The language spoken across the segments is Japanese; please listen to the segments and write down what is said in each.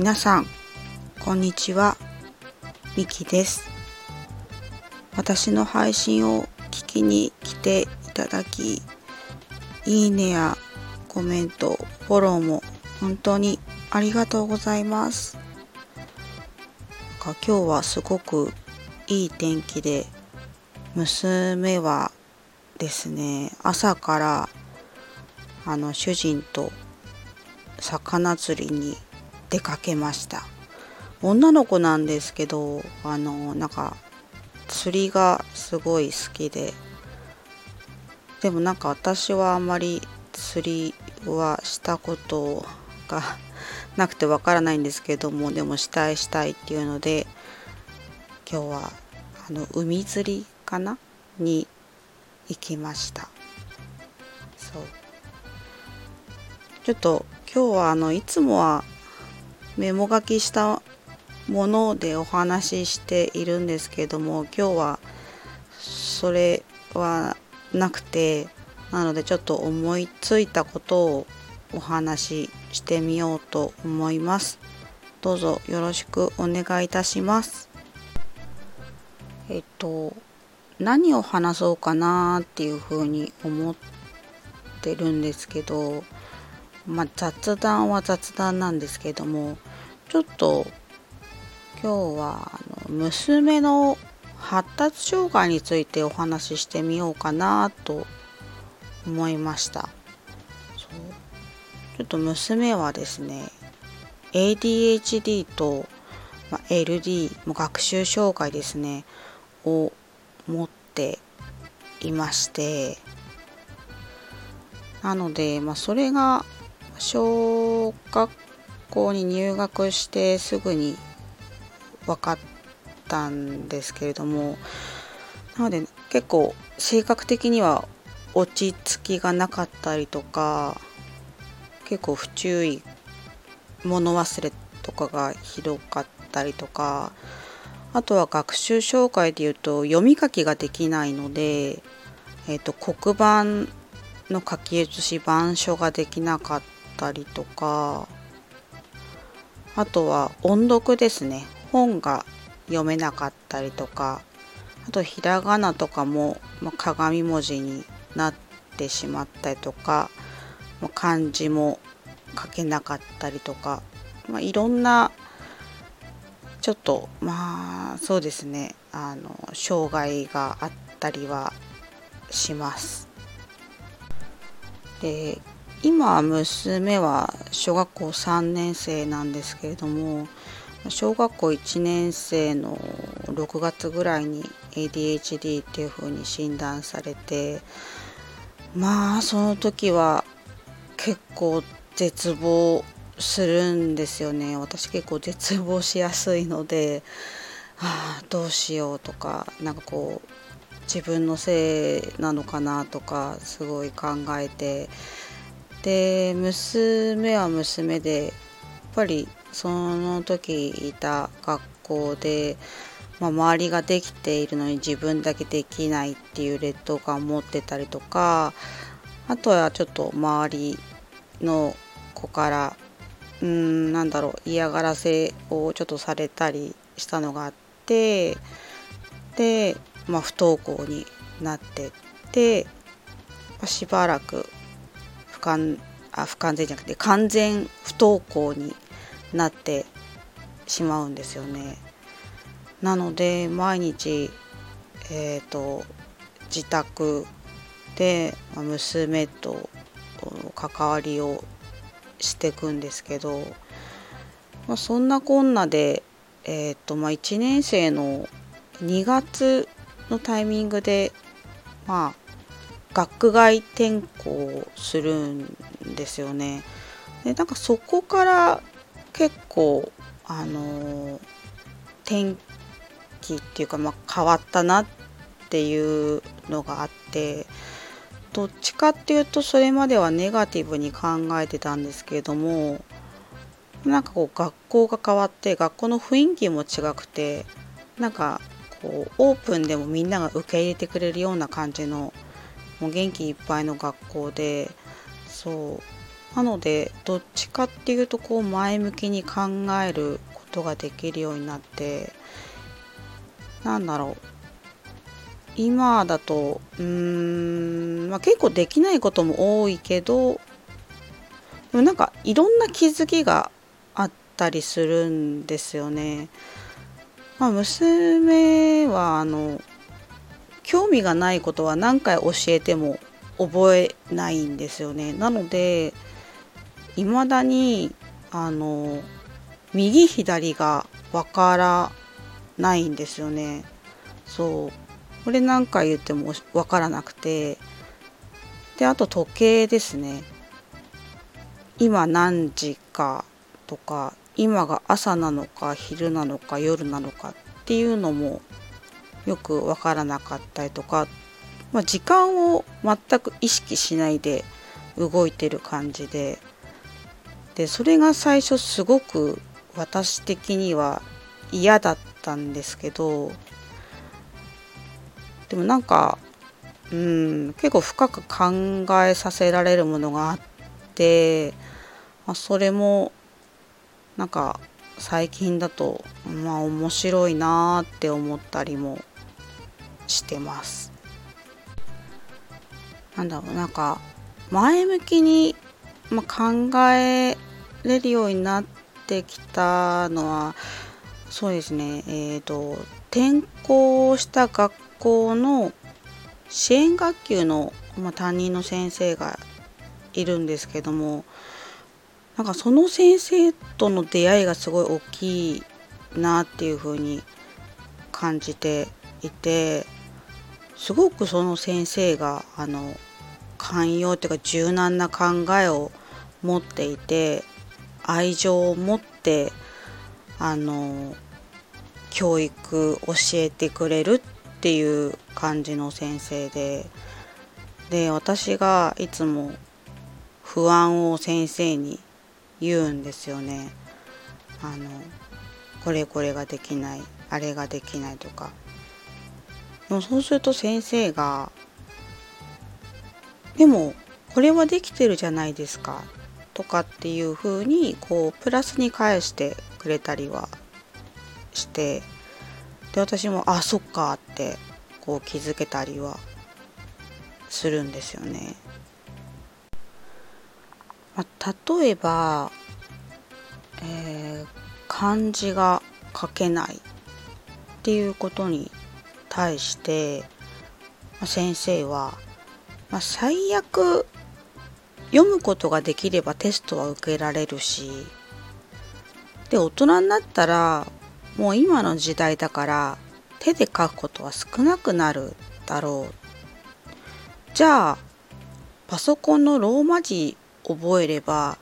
皆さんこんにちは。みきです。私の配信を聞きに来ていただきいいねやコメントフォローも本当にありがとうございます。今日はすごくいい天気で娘はですね朝からあの主人と魚釣りに出かけました。女の子なんですけどあのなんか釣りがすごい好きで。でもなんか私はあんまり釣りはしたことが なくてわからないんですけどもでもしたいしたいっていうので今日はあの海釣りかな？に行きました。そう。ちょっと今日はあのいつもはメモ書きしたものでお話ししているんですけども今日はそれはなくてなのでちょっと思いついたことをお話ししてみようと思います。どうぞよろしくお願いいたします。えっと何を話そうかなっていうふうに思ってるんですけどまあ、雑談は雑談なんですけどもちょっと今日はあの娘の発達障害についてお話ししてみようかなと思いました。そう。ちょっと娘はですね ADHD と、まあ、LD も学習障害ですねを持っていましてなので、まあ、それが小学校に入学してすぐに分かったんですけれどもなので結構性格的には落ち着きがなかったりとか結構不注意物忘れとかがひどかったりとかあとは学習障害でいうと読み書きができないので、えーと、黒板の書き写し板書ができなかったりとかあとは音読ですね本が読めなかったりとかあとひらがなとかも、まあ、鏡文字になってしまったりとか、まあ、漢字も書けなかったりとか、まあ、いろんなちょっとまあそうですねあの障害があったりはします。で今娘は小学校3年生なんですけれども小学校1年生の6月ぐらいに ADHD っていう風に診断されてまあその時は結構絶望するんですよね。私結構絶望しやすいので、はあ、どうしようとかなんかこう自分のせいなのかなとかすごい考えてで娘は娘でやっぱりその時いた学校で、まあ、周りができているのに自分だけできないっていう劣等感を持ってたりとかあとはちょっと周りの子からうんなんだろう嫌がらせをちょっとされたりしたのがあってで、まあ、不登校になってって、しばらく不完あ不完全じゃなくて完全不登校になってしまうんですよね。なので毎日、えーと、自宅で娘と関わりをしていくんですけど、まあ、そんなこんなで、えーとまあ、1年生の2月のタイミングで、まあ、学外転校するんですよね。でなんかそこから結構あのー、天気っていうか、まあ、変わったなっていうのがあってどっちかっていうとそれまではネガティブに考えてたんですけれどもなんかこう学校が変わって学校の雰囲気も違くてなんかこうオープンでもみんなが受け入れてくれるような感じのもう元気いっぱいの学校でそうなのでどっちかっていうとこう前向きに考えることができるようになってなんだろう今だとうーん、まあ、結構できないことも多いけどでもなんかいろんな気づきがあったりするんですよね。まあ、娘はあの興味がないことは何回教えても覚えないんですよね。なのでいまだにあの右左がわからないんですよね。そうこれ何回言ってもわからなくてであと時計ですね今何時かとか今が朝なのか昼なのか夜なのかっていうのもよくわからなかったりとか、まあ、時間を全く意識しないで動いてる感じででそれが最初すごく私的には嫌だったんですけどでもなんかうん結構深く考えさせられるものがあって、まあ、それもなんか最近だとまあ面白いなって思ったりもしてます。なんだろうなんか前向きに、ま、考えれるようになってきたのはそうですねえっ、ー、と転校した学校の支援学級の、ま、担任の先生がいるんですけどもなんかその先生との出会いがすごい大きいなっていうふうに感じていてすごくその先生があの寛容っていうか柔軟な考えを持っていて愛情を持ってあの教育教えてくれるっていう感じの先生でで私がいつも不安を先生に言うんですよね。あのこれこれができないあれができないとかでもそうすると先生が「でもこれはできてるじゃないですか」とかっていう風にこうプラスに返してくれたりはしてで私もあそっかってこう気づけたりはするんですよね。まあ、例えば、えー、漢字が書けないっていうことに対して、ま、先生は、まあ、最悪読むことができればテストは受けられるしで大人になったらもう今の時代だから手で書くことは少なくなるだろう。じゃあパソコンのローマ字覚えれば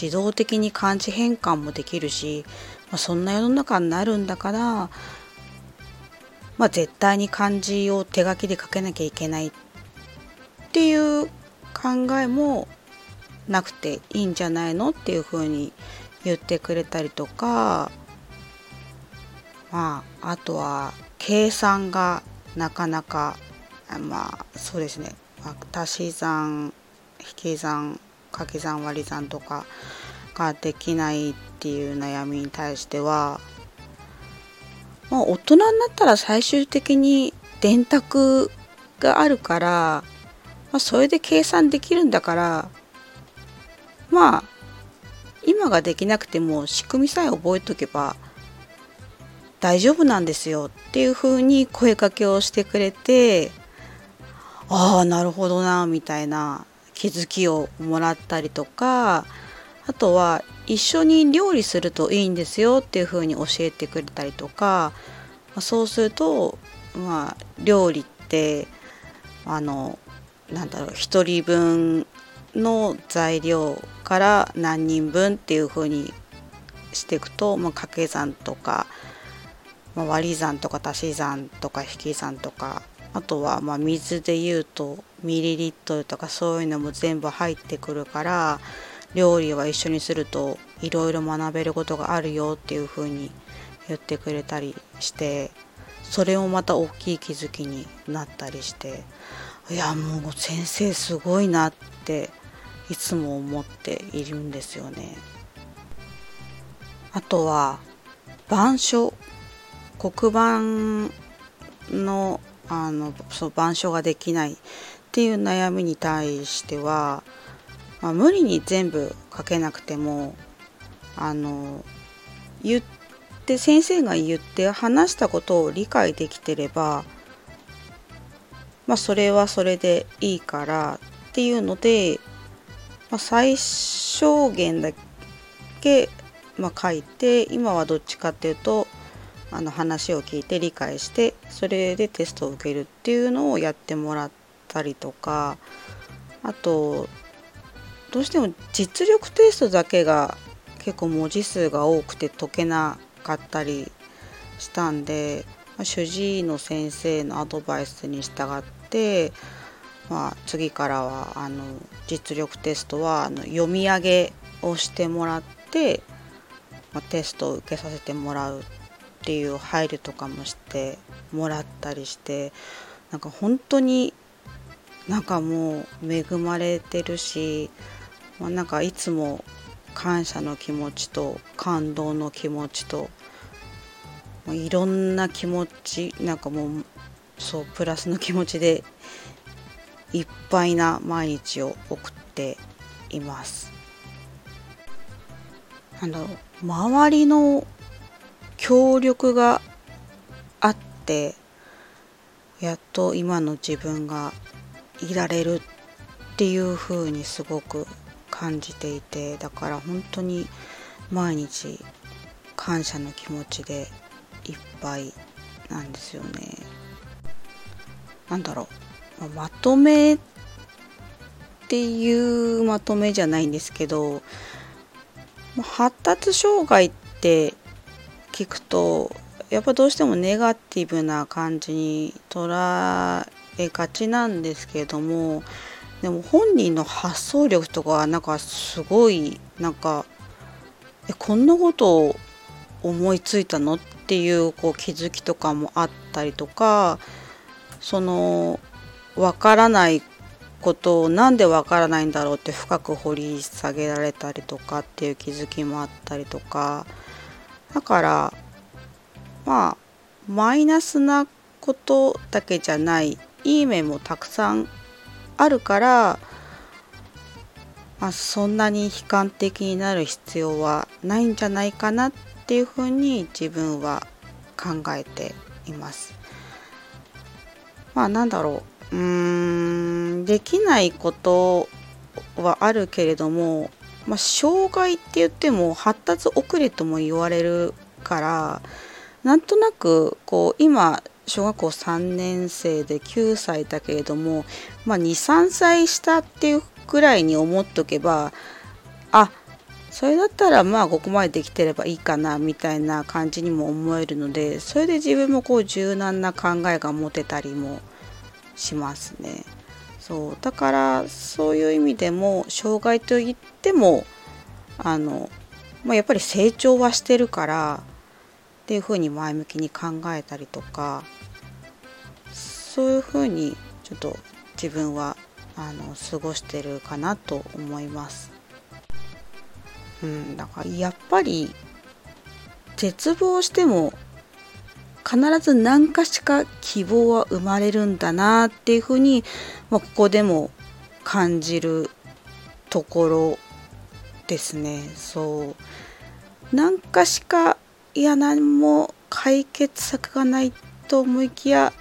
自動的に漢字変換もできるし、まあ、そんな世の中になるんだから、まあ、絶対に漢字を手書きで書けなきゃいけないっていう考えもなくていいんじゃないのっていうふうに言ってくれたりとかまああとは計算がなかなかまあそうですね足し算引き算掛け算割り算とかができないっていう悩みに対してはまあ大人になったら最終的に電卓があるから、まあ、それで計算できるんだからまあ今ができなくても仕組みさえ覚えとけば大丈夫なんですよっていう風に声かけをしてくれてああなるほどなみたいな気づきをもらったりとかあとは一緒に料理するといいんですよっていう風に教えてくれたりとかそうするとまあ料理ってあのなんだろう1人分の材料から何人分っていう風にしていくと、まあ、掛け算とかまあ、割り算とか足し算とか引き算とかあとはま水で言うとミリリットルとかそういうのも全部入ってくるから料理は一緒にするといろいろ学べることがあるよっていう風に言ってくれたりしてそれもまた大きい気づきになったりしていやもう先生すごいなっていつも思っているんですよね。あとは板書黒板のあのそう板書ができないっていう悩みに対しては、まあ、無理に全部書けなくてもあの言って先生が言って話したことを理解できてればまあそれはそれでいいからっていうので、まあ、最小限だけ、ま、書いて今はどっちかっていうとあの話を聞いて理解してそれでテストを受けるっていうのをやってもらったりとかあとどうしても実力テストだけが結構文字数が多くて解けなかったりしたんで、まあ、主治医の先生のアドバイスに従って、まあ、次からはあの実力テストはあの読み上げをしてもらって、まあ、テストを受けさせてもらうっていう配慮とかもしてもらったりしてなんか本当になんかもう恵まれてるし、まあ、なんかいつも感謝の気持ちと感動の気持ちともういろんな気持ちなんかもうそうプラスの気持ちでいっぱいな毎日を送っています。あの周りの協力があってやっと今の自分がいられるっていう風にすごく感じていてだから本当に毎日感謝の気持ちでいっぱいなんですよね。なんだろうまとめっていうまとめじゃないんですけど発達障害って聞くとやっぱどうしてもネガティブな感じに捉えがちなんですけれどもでも本人の発想力とかなんかすごいなんかえこんなことを思いついたのっていうこう気づきとかもあったりとかその分からないことをなんで分からないんだろうって深く掘り下げられたりとかっていう気づきもあったりとか。だからまあマイナスなことだけじゃないいい面もたくさんあるから、まあ、そんなに悲観的になる必要はないんじゃないかなっていうふうに自分は考えています。まあなんだろううーんできないことはあるけれどもまあ、障害って言っても発達遅れとも言われるからなんとなくこう今小学校3年生で9歳だけれども、まあ、23歳下っていうくらいに思っとけばあそれだったらまあここまでできてればいいかなみたいな感じにも思えるのでそれで自分もこう柔軟な考えが持てたりもしますね。そうだからそういう意味でも障害といってもあの、まあ、やっぱり成長はしてるからっていうふうに前向きに考えたりとかそういうふうにちょっと自分はあの過ごしてるかなと思います。うん、だからやっぱり絶望しても必ず何かしか希望は生まれるんだなっていうふうに、まあ、ここでも感じるところですねそう何かしかいや何も解決策がないと思いきや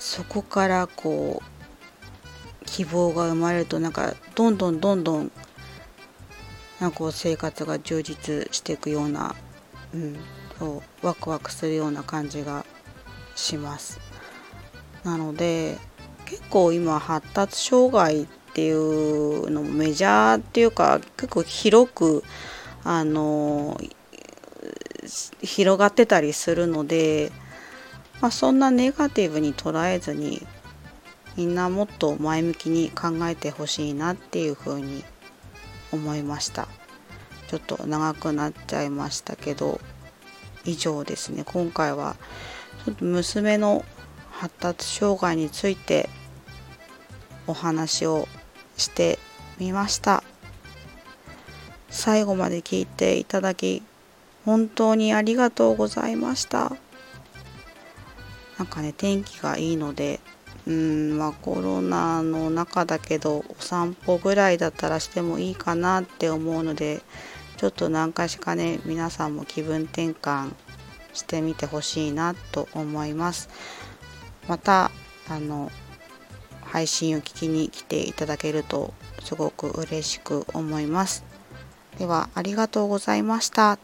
そこからこう希望が生まれるとなんかどんどんどんどんなんかこう生活が充実していくような、うん、そうワクワクするような感じがします。なので結構今発達障害っていうのもメジャーっていうか結構広くあの広がってたりするので、まあ、そんなネガティブに捉えずにみんなもっと前向きに考えてほしいなっていうふうに思いました。ちょっと長くなっちゃいましたけど以上ですね。今回はちょっと娘の発達障害についてお話をしてみました。最後まで聞いていただき本当にありがとうございました。なんかね天気がいいのでうんまあコロナの中だけどお散歩ぐらいだったらしてもいいかなって思うのでちょっと何回しかね皆さんも気分転換してみてほしいなと思いますまたあの配信を聞きに来ていただけるとすごく嬉しく思いますではありがとうございました。